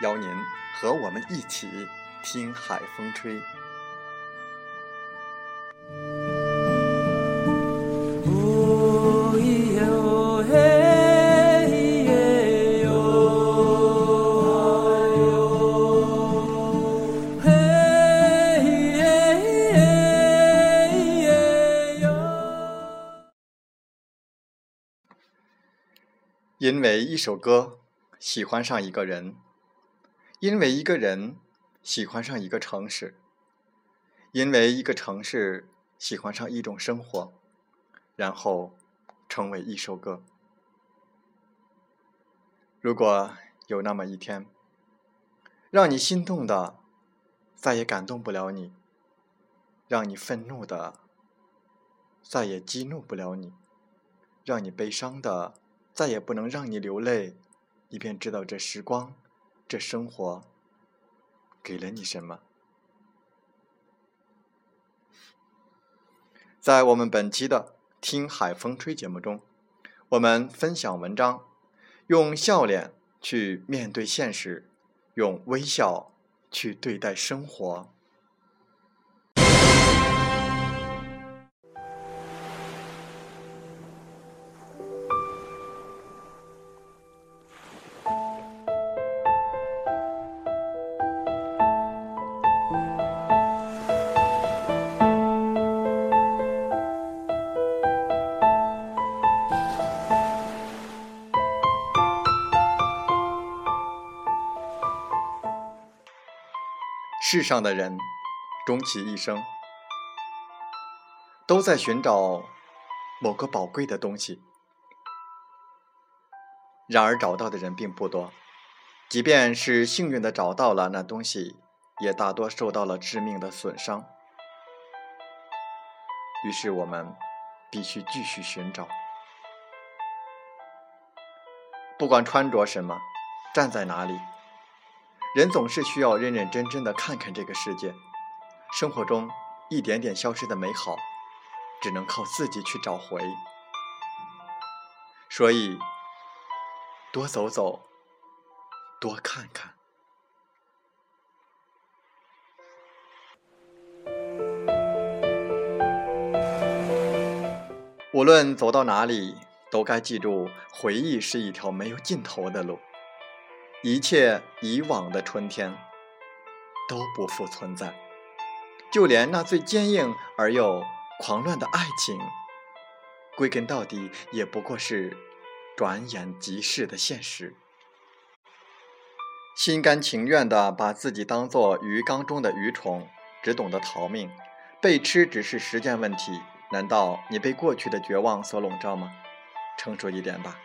邀您和我们一起听海风吹。因为一首歌，喜欢上一个人。因为一个人喜欢上一个城市，因为一个城市喜欢上一种生活，然后成为一首歌。如果有那么一天，让你心动的再也感动不了你，让你愤怒的再也激怒不了你，让你悲伤的再也不能让你流泪，你便知道这时光。这生活给了你什么？在我们本期的《听海风吹》节目中，我们分享文章，用笑脸去面对现实，用微笑去对待生活。世上的人，终其一生，都在寻找某个宝贵的东西。然而找到的人并不多，即便是幸运的找到了那东西，也大多受到了致命的损伤。于是我们必须继续寻找。不管穿着什么，站在哪里。人总是需要认认真真的看看这个世界，生活中一点点消失的美好，只能靠自己去找回。所以，多走走，多看看。无论走到哪里，都该记住，回忆是一条没有尽头的路。一切以往的春天都不复存在，就连那最坚硬而又狂乱的爱情，归根到底也不过是转眼即逝的现实。心甘情愿地把自己当作鱼缸中的鱼虫，只懂得逃命，被吃只是时间问题。难道你被过去的绝望所笼罩吗？成熟一点吧，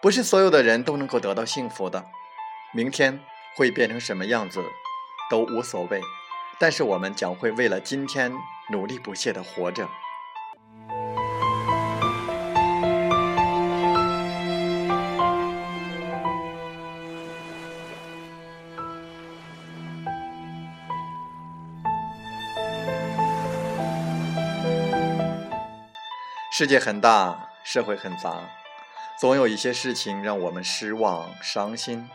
不是所有的人都能够得到幸福的。明天会变成什么样子，都无所谓，但是我们将会为了今天努力不懈的活着。世界很大，社会很杂，总有一些事情让我们失望、伤心。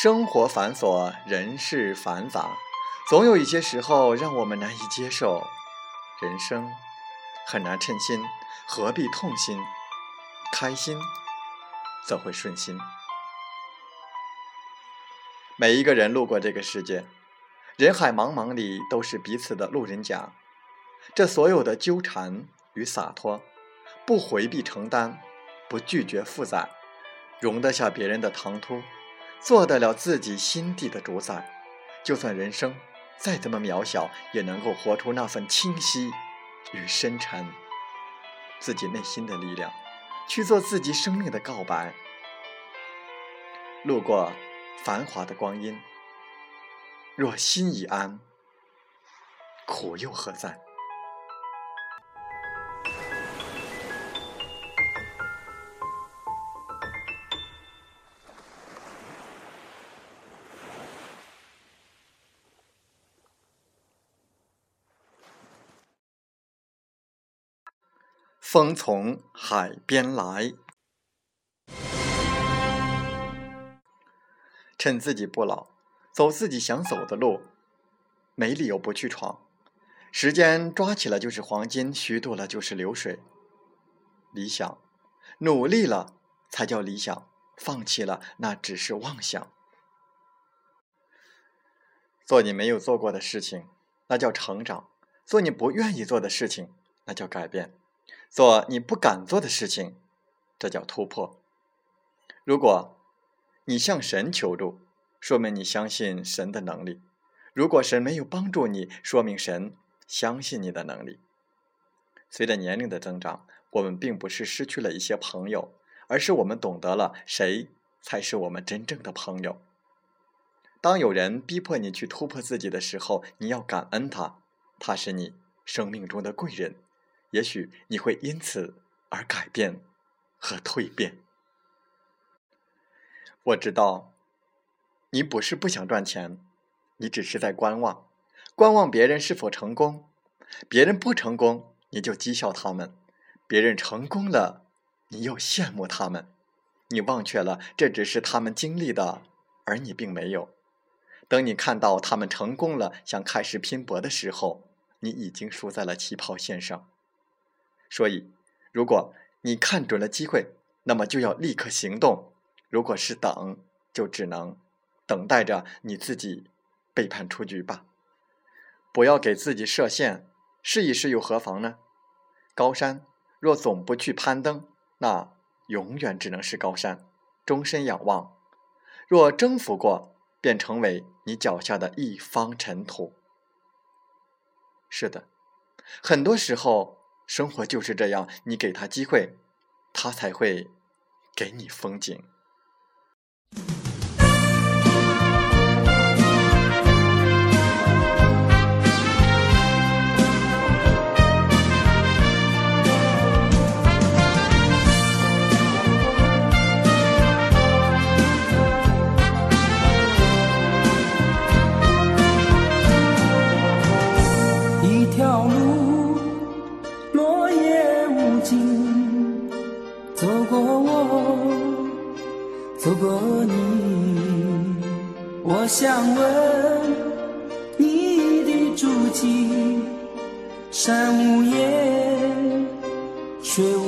生活繁琐，人事繁杂，总有一些时候让我们难以接受。人生很难称心，何必痛心？开心则会顺心。每一个人路过这个世界，人海茫茫里都是彼此的路人甲。这所有的纠缠与洒脱，不回避承担，不拒绝负载，容得下别人的唐突，做得了自己心地的主宰。就算人生再怎么渺小，也能够活出那份清晰与深沉，自己内心的力量，去做自己生命的告白。路过繁华的光阴，若心已安，苦又何在？风从海边来，趁自己不老，走自己想走的路，没理由不去闯。时间抓起了就是黄金，虚度了就是流水。理想，努力了才叫理想，放弃了那只是妄想。做你没有做过的事情，那叫成长；做你不愿意做的事情，那叫改变。做你不敢做的事情，这叫突破。如果你向神求助，说明你相信神的能力；如果神没有帮助你，说明神相信你的能力。随着年龄的增长，我们并不是失去了一些朋友，而是我们懂得了谁才是我们真正的朋友。当有人逼迫你去突破自己的时候，你要感恩他，他是你生命中的贵人。也许你会因此而改变和蜕变。我知道，你不是不想赚钱，你只是在观望，观望别人是否成功。别人不成功，你就讥笑他们；别人成功了，你又羡慕他们。你忘却了，这只是他们经历的，而你并没有。等你看到他们成功了，想开始拼搏的时候，你已经输在了起跑线上。所以，如果你看准了机会，那么就要立刻行动；如果是等，就只能等待着你自己被判出局吧。不要给自己设限，试一试又何妨呢？高山若总不去攀登，那永远只能是高山，终身仰望；若征服过，便成为你脚下的一方尘土。是的，很多时候。生活就是这样，你给他机会，他才会给你风景。的足迹，山无言，水无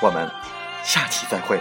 我们下期再会。